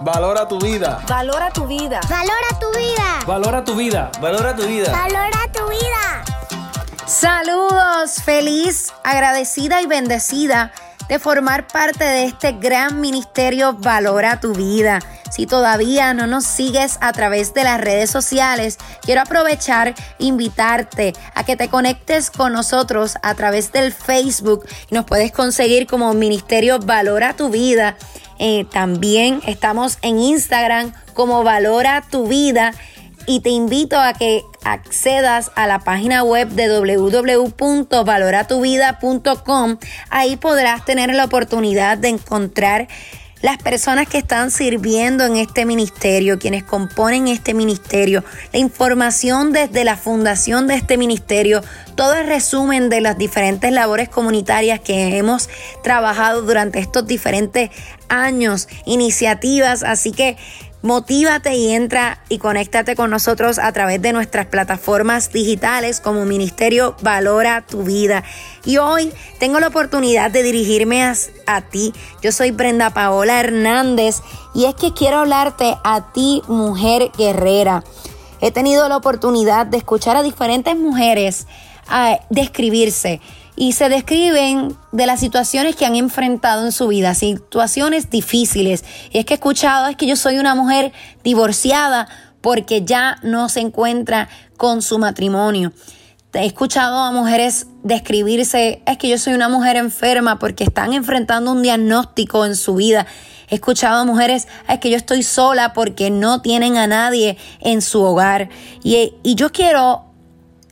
Valora tu vida. Valora tu vida. Valora tu vida. Valora tu vida. Valora tu vida. Valora tu vida. Saludos, feliz, agradecida y bendecida de formar parte de este gran ministerio Valora tu vida. Si todavía no nos sigues a través de las redes sociales, quiero aprovechar invitarte a que te conectes con nosotros a través del Facebook y nos puedes conseguir como Ministerio Valora tu vida. Eh, también estamos en Instagram como Valora tu vida y te invito a que accedas a la página web de www.valoratuvida.com. Ahí podrás tener la oportunidad de encontrar las personas que están sirviendo en este ministerio, quienes componen este ministerio, la información desde la fundación de este ministerio, todo el resumen de las diferentes labores comunitarias que hemos trabajado durante estos diferentes años, iniciativas, así que Motívate y entra y conéctate con nosotros a través de nuestras plataformas digitales como Ministerio Valora tu Vida. Y hoy tengo la oportunidad de dirigirme a, a, ti. Yo soy Brenda Paola Hernández y es que quiero hablarte a ti, mujer guerrera. He tenido la oportunidad de escuchar a diferentes mujeres a describirse y se describen de las situaciones que han enfrentado en su vida, situaciones difíciles. Y es que he escuchado, es que yo soy una mujer divorciada porque ya no se encuentra con su matrimonio. He escuchado a mujeres describirse, es que yo soy una mujer enferma porque están enfrentando un diagnóstico en su vida. He escuchado a mujeres, es que yo estoy sola porque no tienen a nadie en su hogar. Y, y yo quiero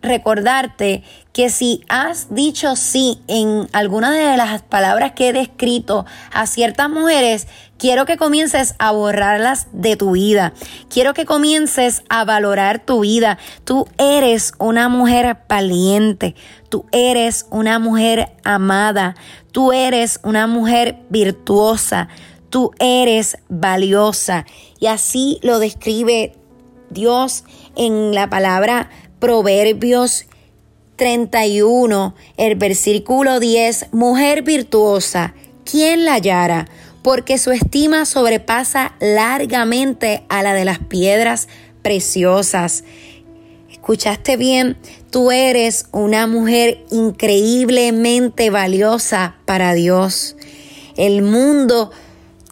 recordarte que si has dicho sí en alguna de las palabras que he descrito a ciertas mujeres, quiero que comiences a borrarlas de tu vida. Quiero que comiences a valorar tu vida. Tú eres una mujer valiente. Tú eres una mujer amada. Tú eres una mujer virtuosa. Tú eres valiosa. Y así lo describe Dios en la palabra Proverbios 31, el versículo 10, mujer virtuosa, ¿quién la hallara? Porque su estima sobrepasa largamente a la de las piedras preciosas. ¿Escuchaste bien? Tú eres una mujer increíblemente valiosa para Dios. El mundo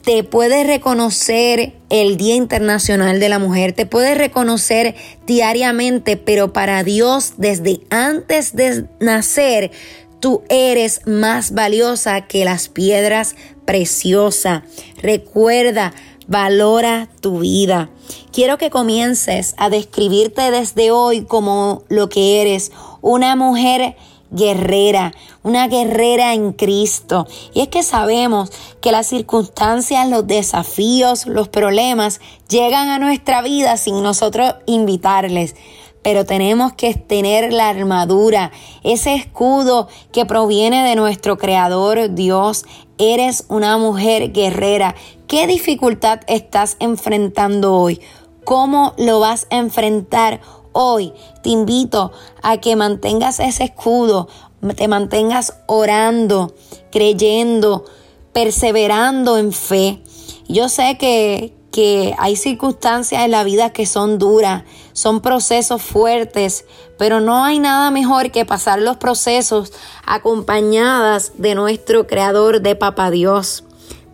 te puede reconocer el Día Internacional de la Mujer, te puede reconocer diariamente, pero para Dios desde antes de nacer, tú eres más valiosa que las piedras preciosas. Recuerda, valora tu vida. Quiero que comiences a describirte desde hoy como lo que eres, una mujer guerrera, una guerrera en Cristo. Y es que sabemos que las circunstancias, los desafíos, los problemas llegan a nuestra vida sin nosotros invitarles. Pero tenemos que tener la armadura, ese escudo que proviene de nuestro Creador Dios. Eres una mujer guerrera. ¿Qué dificultad estás enfrentando hoy? ¿Cómo lo vas a enfrentar hoy te invito a que mantengas ese escudo, te mantengas orando, creyendo, perseverando en fe. Yo sé que, que hay circunstancias en la vida que son duras, son procesos fuertes, pero no hay nada mejor que pasar los procesos acompañadas de nuestro Creador, de Papá Dios.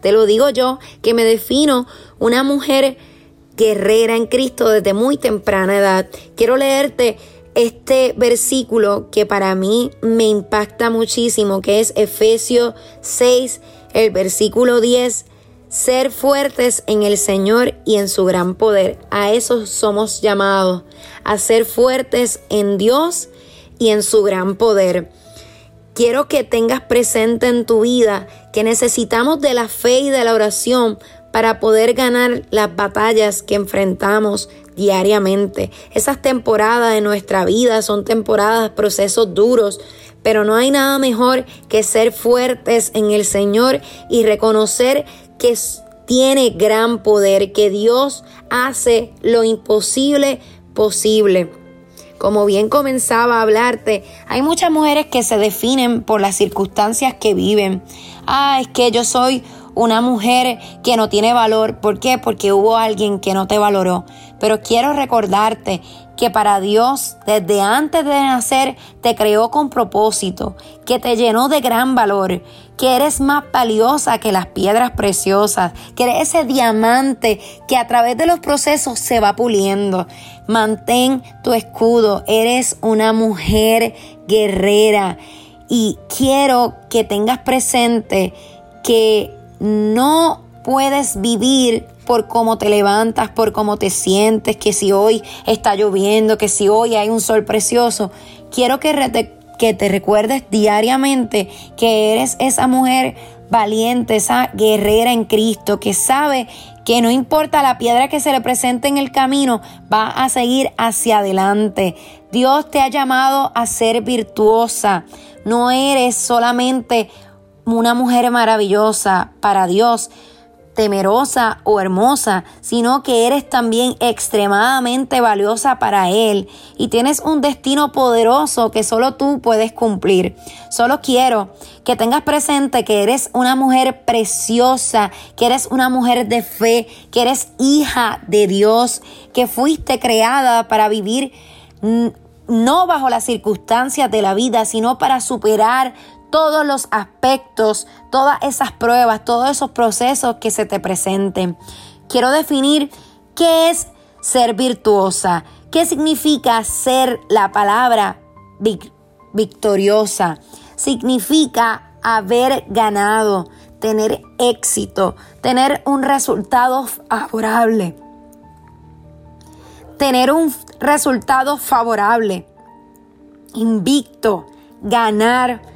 Te lo digo yo, que me defino una mujer guerrera en Cristo desde muy temprana edad. Quiero leerte este versículo que para mí me impacta muchísimo, que es Efesios 6, el versículo 10. Ser fuertes en el Señor y en su gran poder. A eso somos llamados, a ser fuertes en Dios y en su gran poder. Quiero que tengas presente en tu vida que necesitamos de la fe y de la oración para poder ganar las batallas que enfrentamos diariamente. Esas temporadas de nuestra vida son temporadas, procesos duros, pero no hay nada mejor que ser fuertes en el Señor y reconocer que tiene gran poder, que Dios hace lo imposible posible. Como bien comenzaba a hablarte, hay muchas mujeres que se definen por las circunstancias que viven. Ah, es que yo soy una mujer que no tiene valor. ¿Por qué? Porque hubo alguien que no te valoró. Pero quiero recordarte que para Dios desde antes de nacer te creó con propósito, que te llenó de gran valor, que eres más valiosa que las piedras preciosas, que eres ese diamante que a través de los procesos se va puliendo. Mantén tu escudo, eres una mujer guerrera y quiero que tengas presente que no puedes vivir por cómo te levantas, por cómo te sientes, que si hoy está lloviendo, que si hoy hay un sol precioso. Quiero que, que te recuerdes diariamente que eres esa mujer valiente, esa guerrera en Cristo, que sabe que no importa la piedra que se le presente en el camino, va a seguir hacia adelante. Dios te ha llamado a ser virtuosa. No eres solamente una mujer maravillosa para Dios, temerosa o hermosa, sino que eres también extremadamente valiosa para Él y tienes un destino poderoso que solo tú puedes cumplir. Solo quiero que tengas presente que eres una mujer preciosa, que eres una mujer de fe, que eres hija de Dios, que fuiste creada para vivir no bajo las circunstancias de la vida, sino para superar todos los aspectos, todas esas pruebas, todos esos procesos que se te presenten. Quiero definir qué es ser virtuosa, qué significa ser la palabra victoriosa. Significa haber ganado, tener éxito, tener un resultado favorable. Tener un resultado favorable, invicto, ganar,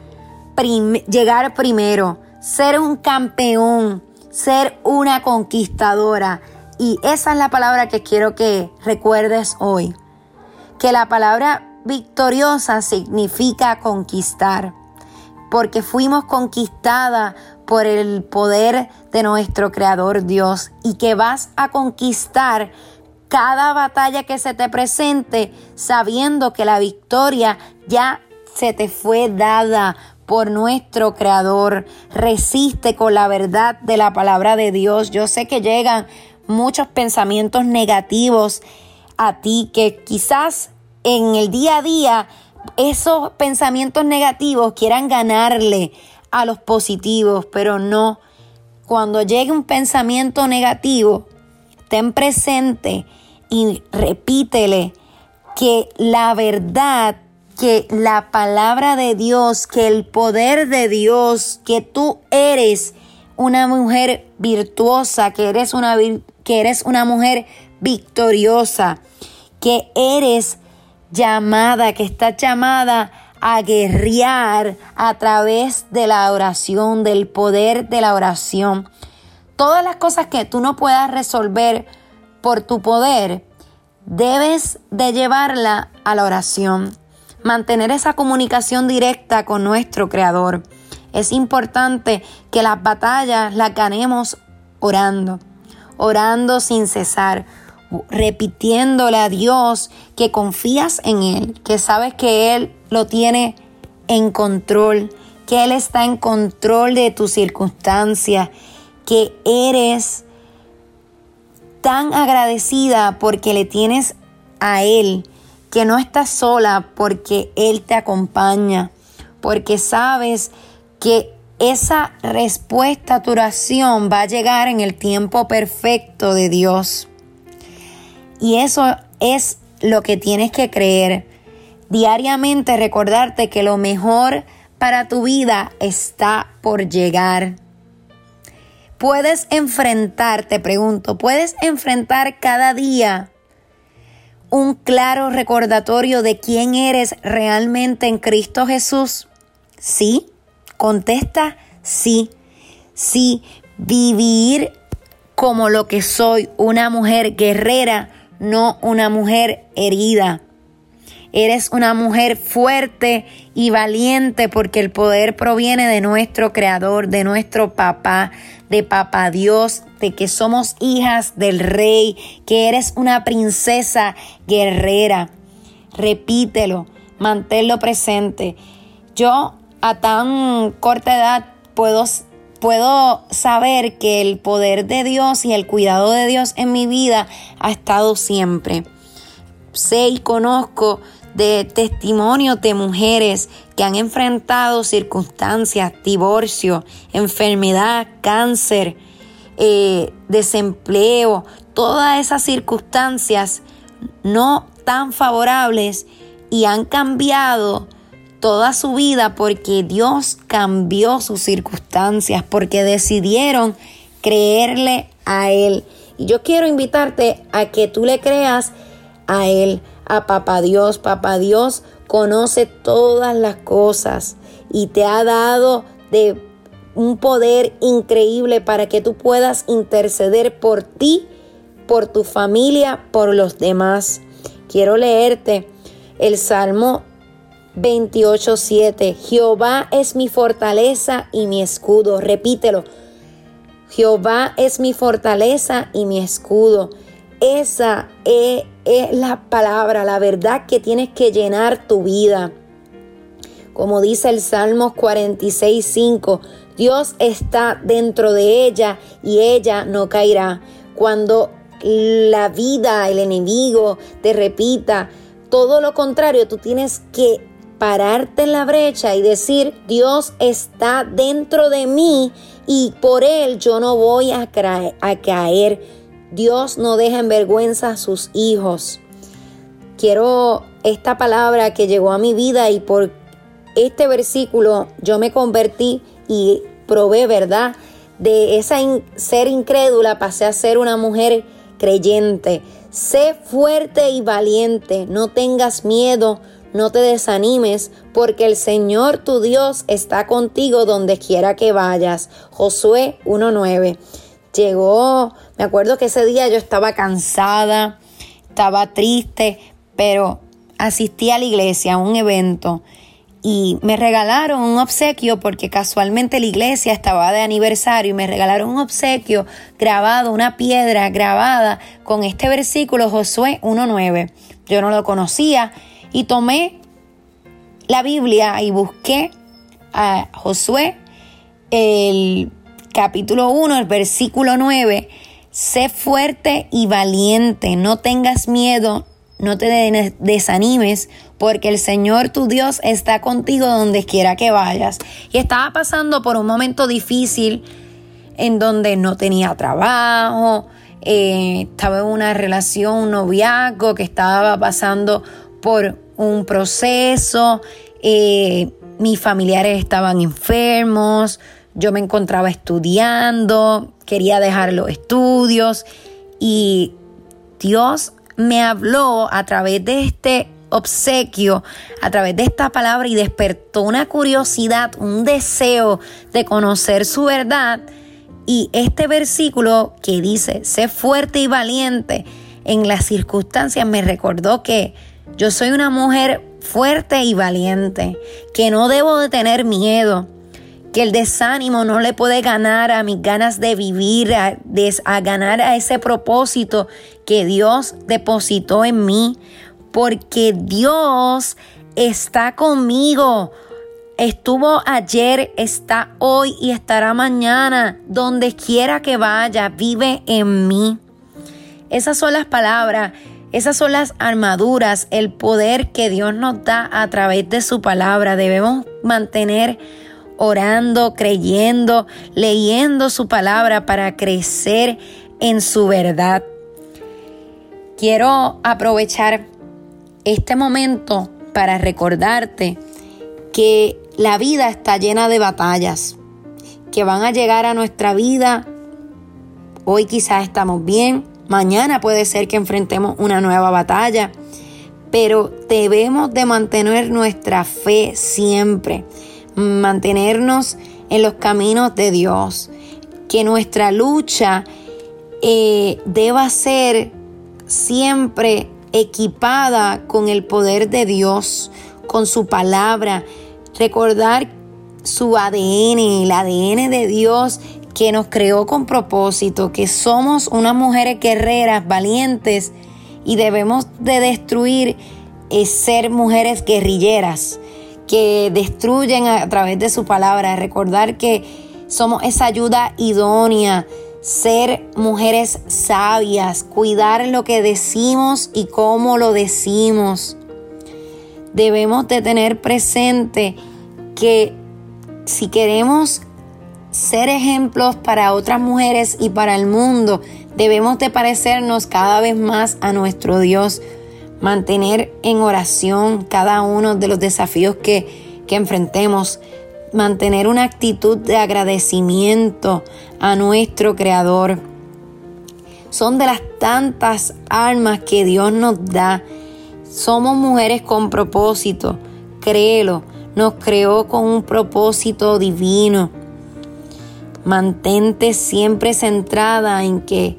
llegar primero, ser un campeón, ser una conquistadora. Y esa es la palabra que quiero que recuerdes hoy. Que la palabra victoriosa significa conquistar, porque fuimos conquistada por el poder de nuestro Creador Dios y que vas a conquistar cada batalla que se te presente sabiendo que la victoria ya se te fue dada por nuestro Creador. Resiste con la verdad de la palabra de Dios. Yo sé que llegan muchos pensamientos negativos a ti que quizás en el día a día esos pensamientos negativos quieran ganarle a los positivos, pero no. Cuando llegue un pensamiento negativo, ten presente y repítele que la verdad que la palabra de Dios, que el poder de Dios, que tú eres una mujer virtuosa, que eres una, que eres una mujer victoriosa, que eres llamada, que estás llamada a guerrear a través de la oración, del poder de la oración. Todas las cosas que tú no puedas resolver por tu poder, debes de llevarla a la oración mantener esa comunicación directa con nuestro Creador. Es importante que las batallas las ganemos orando, orando sin cesar, repitiéndole a Dios que confías en Él, que sabes que Él lo tiene en control, que Él está en control de tus circunstancias, que eres tan agradecida porque le tienes a Él que no estás sola porque Él te acompaña, porque sabes que esa respuesta a tu oración va a llegar en el tiempo perfecto de Dios. Y eso es lo que tienes que creer. Diariamente recordarte que lo mejor para tu vida está por llegar. Puedes enfrentar, te pregunto, puedes enfrentar cada día un claro recordatorio de quién eres realmente en Cristo Jesús? Sí, contesta sí. Sí, vivir como lo que soy, una mujer guerrera, no una mujer herida. Eres una mujer fuerte y valiente porque el poder proviene de nuestro Creador, de nuestro Papá, de Papá Dios, de que somos hijas del Rey, que eres una princesa guerrera. Repítelo, manténlo presente. Yo a tan corta edad puedo puedo saber que el poder de Dios y el cuidado de Dios en mi vida ha estado siempre. Sé y conozco de testimonios de mujeres que han enfrentado circunstancias, divorcio, enfermedad, cáncer, eh, desempleo, todas esas circunstancias no tan favorables y han cambiado toda su vida porque Dios cambió sus circunstancias, porque decidieron creerle a Él. Y yo quiero invitarte a que tú le creas a Él, a Papá Dios. Papá Dios conoce todas las cosas y te ha dado de un poder increíble para que tú puedas interceder por ti, por tu familia, por los demás. Quiero leerte el Salmo 28:7. Jehová es mi fortaleza y mi escudo. Repítelo. Jehová es mi fortaleza y mi escudo. Esa es, es la palabra, la verdad que tienes que llenar tu vida. Como dice el Salmo 46:5, Dios está dentro de ella y ella no caerá. Cuando la vida, el enemigo te repita todo lo contrario, tú tienes que pararte en la brecha y decir, Dios está dentro de mí y por Él yo no voy a caer. Dios no deja en vergüenza a sus hijos. Quiero esta palabra que llegó a mi vida y por este versículo yo me convertí y probé, ¿verdad? De esa ser incrédula pasé a ser una mujer creyente. Sé fuerte y valiente, no tengas miedo, no te desanimes, porque el Señor tu Dios está contigo donde quiera que vayas. Josué 1.9. Llegó, me acuerdo que ese día yo estaba cansada, estaba triste, pero asistí a la iglesia, a un evento, y me regalaron un obsequio porque casualmente la iglesia estaba de aniversario y me regalaron un obsequio grabado, una piedra grabada con este versículo Josué 1.9. Yo no lo conocía y tomé la Biblia y busqué a Josué el capítulo 1, el versículo 9. Sé fuerte y valiente, no tengas miedo, no te desanimes, porque el Señor tu Dios está contigo donde quiera que vayas. Y estaba pasando por un momento difícil en donde no tenía trabajo, eh, estaba en una relación, un noviazgo que estaba pasando por un proceso, eh, mis familiares estaban enfermos, yo me encontraba estudiando, quería dejar los estudios y Dios me habló a través de este obsequio, a través de esta palabra y despertó una curiosidad, un deseo de conocer su verdad. Y este versículo que dice, sé fuerte y valiente en las circunstancias, me recordó que yo soy una mujer fuerte y valiente, que no debo de tener miedo, que el desánimo no le puede ganar a mis ganas de vivir, a, a ganar a ese propósito que Dios depositó en mí, porque Dios está conmigo. Estuvo ayer, está hoy y estará mañana. Donde quiera que vaya, vive en mí. Esas son las palabras, esas son las armaduras, el poder que Dios nos da a través de su palabra. Debemos mantener orando, creyendo, leyendo su palabra para crecer en su verdad. Quiero aprovechar este momento para recordarte que la vida está llena de batallas que van a llegar a nuestra vida. Hoy quizás estamos bien, mañana puede ser que enfrentemos una nueva batalla, pero debemos de mantener nuestra fe siempre, mantenernos en los caminos de Dios, que nuestra lucha eh, deba ser siempre equipada con el poder de Dios, con su palabra, recordar su ADN, el ADN de Dios que nos creó con propósito, que somos unas mujeres guerreras, valientes y debemos de destruir es ser mujeres guerrilleras que destruyen a través de su palabra, recordar que somos esa ayuda idónea, ser mujeres sabias, cuidar lo que decimos y cómo lo decimos. Debemos de tener presente que si queremos ser ejemplos para otras mujeres y para el mundo, debemos de parecernos cada vez más a nuestro Dios, mantener en oración cada uno de los desafíos que, que enfrentemos, mantener una actitud de agradecimiento a nuestro Creador. Son de las tantas armas que Dios nos da. Somos mujeres con propósito, créelo, nos creó con un propósito divino. Mantente siempre centrada en que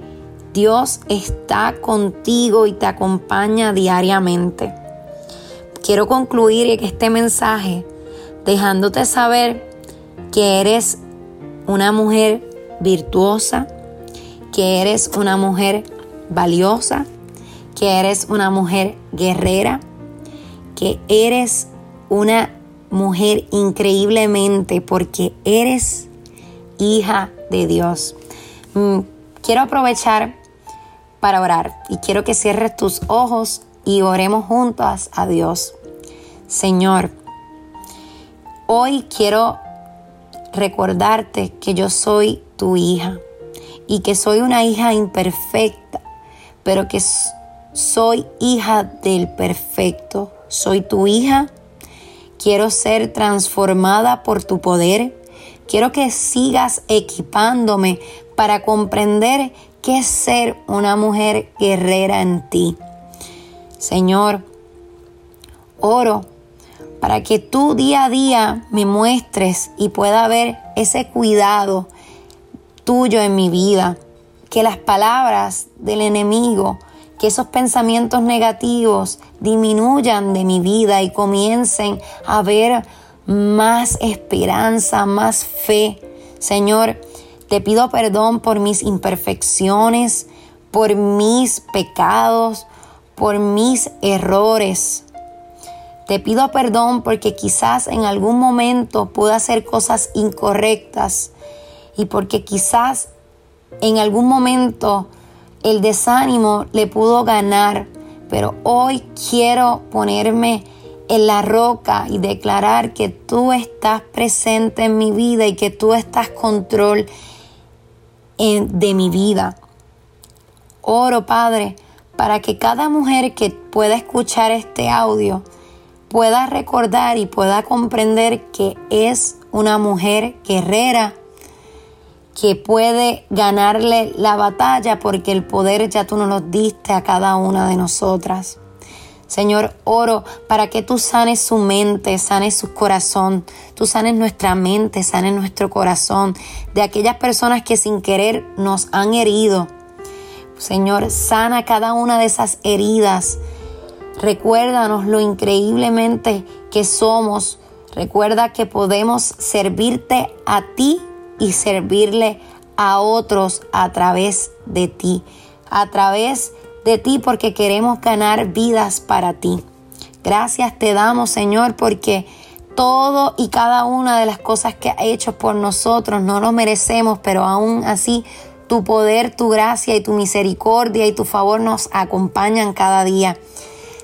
Dios está contigo y te acompaña diariamente. Quiero concluir este mensaje dejándote saber que eres una mujer virtuosa, que eres una mujer valiosa, que eres una mujer guerrera, que eres una mujer increíblemente porque eres hija de Dios. Mm, quiero aprovechar para orar y quiero que cierres tus ojos y oremos juntas a Dios. Señor, Hoy quiero recordarte que yo soy tu hija y que soy una hija imperfecta, pero que soy hija del perfecto. Soy tu hija. Quiero ser transformada por tu poder. Quiero que sigas equipándome para comprender es ser una mujer guerrera en ti. Señor, oro para que tú día a día me muestres y pueda ver ese cuidado tuyo en mi vida. Que las palabras del enemigo, que esos pensamientos negativos disminuyan de mi vida y comiencen a ver más esperanza, más fe. Señor, te pido perdón por mis imperfecciones, por mis pecados, por mis errores. Te pido perdón porque quizás en algún momento pude hacer cosas incorrectas y porque quizás en algún momento el desánimo le pudo ganar, pero hoy quiero ponerme en la roca y declarar que tú estás presente en mi vida y que tú estás control de mi vida. Oro, Padre, para que cada mujer que pueda escuchar este audio pueda recordar y pueda comprender que es una mujer guerrera que puede ganarle la batalla porque el poder ya tú nos lo diste a cada una de nosotras. Señor, oro para que tú sanes su mente, sanes su corazón, tú sanes nuestra mente, sanes nuestro corazón de aquellas personas que sin querer nos han herido. Señor, sana cada una de esas heridas Recuérdanos lo increíblemente que somos. Recuerda que podemos servirte a ti y servirle a otros a través de ti. A través de ti porque queremos ganar vidas para ti. Gracias te damos, Señor, porque todo y cada una de las cosas que ha hecho por nosotros no lo merecemos, pero aún así tu poder, tu gracia y tu misericordia y tu favor nos acompañan cada día.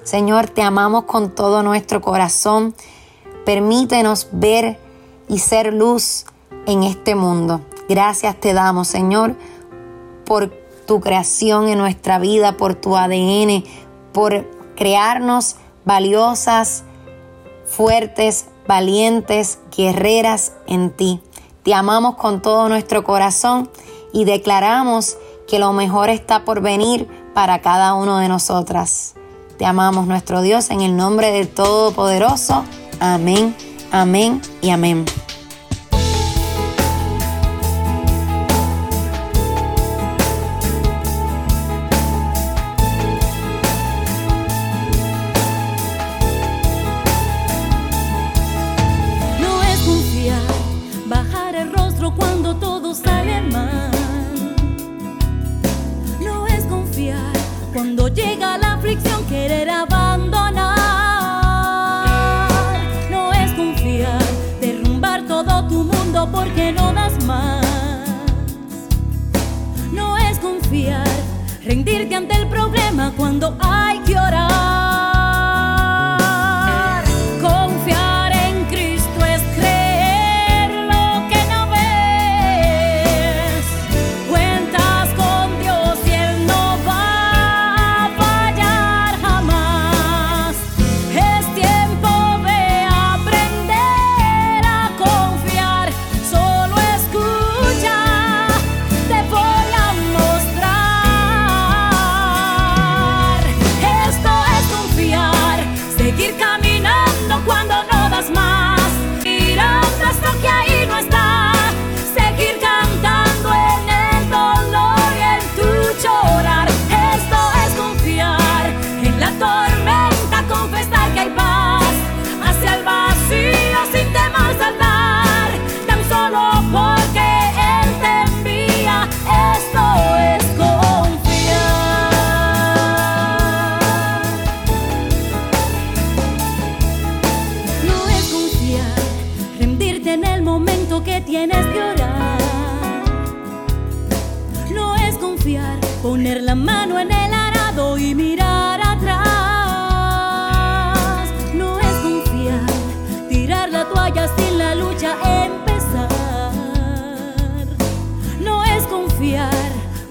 Señor, te amamos con todo nuestro corazón. Permítenos ver y ser luz en este mundo. Gracias te damos, Señor, por tu creación en nuestra vida, por tu ADN, por crearnos valiosas, fuertes, valientes, guerreras en ti. Te amamos con todo nuestro corazón y declaramos que lo mejor está por venir para cada uno de nosotras. Te amamos nuestro Dios en el nombre del Todopoderoso. Amén, amén y amén. confiar, rendirte ante el problema cuando hay que orar.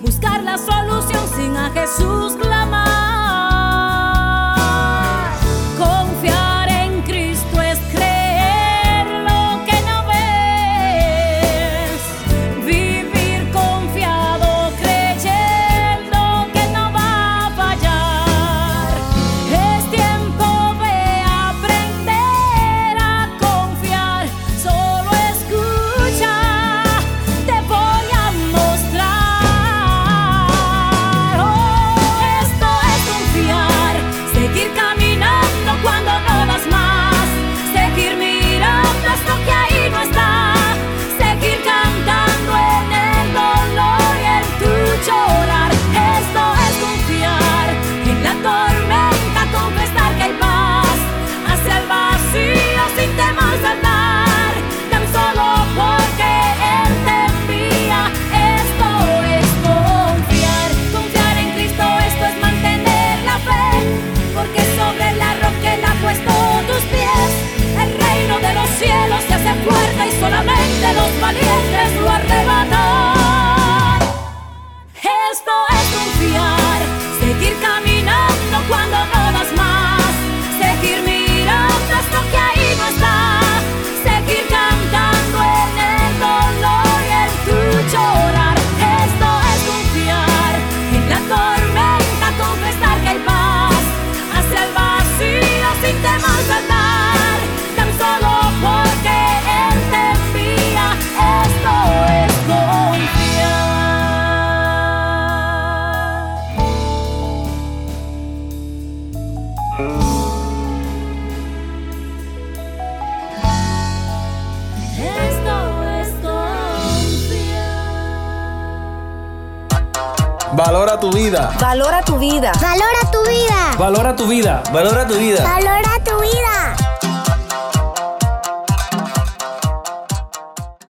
buscar la solución sin a Jesús clamar. Valora tu vida. Valora tu vida. Valora tu vida. Valora tu vida. Valora tu vida.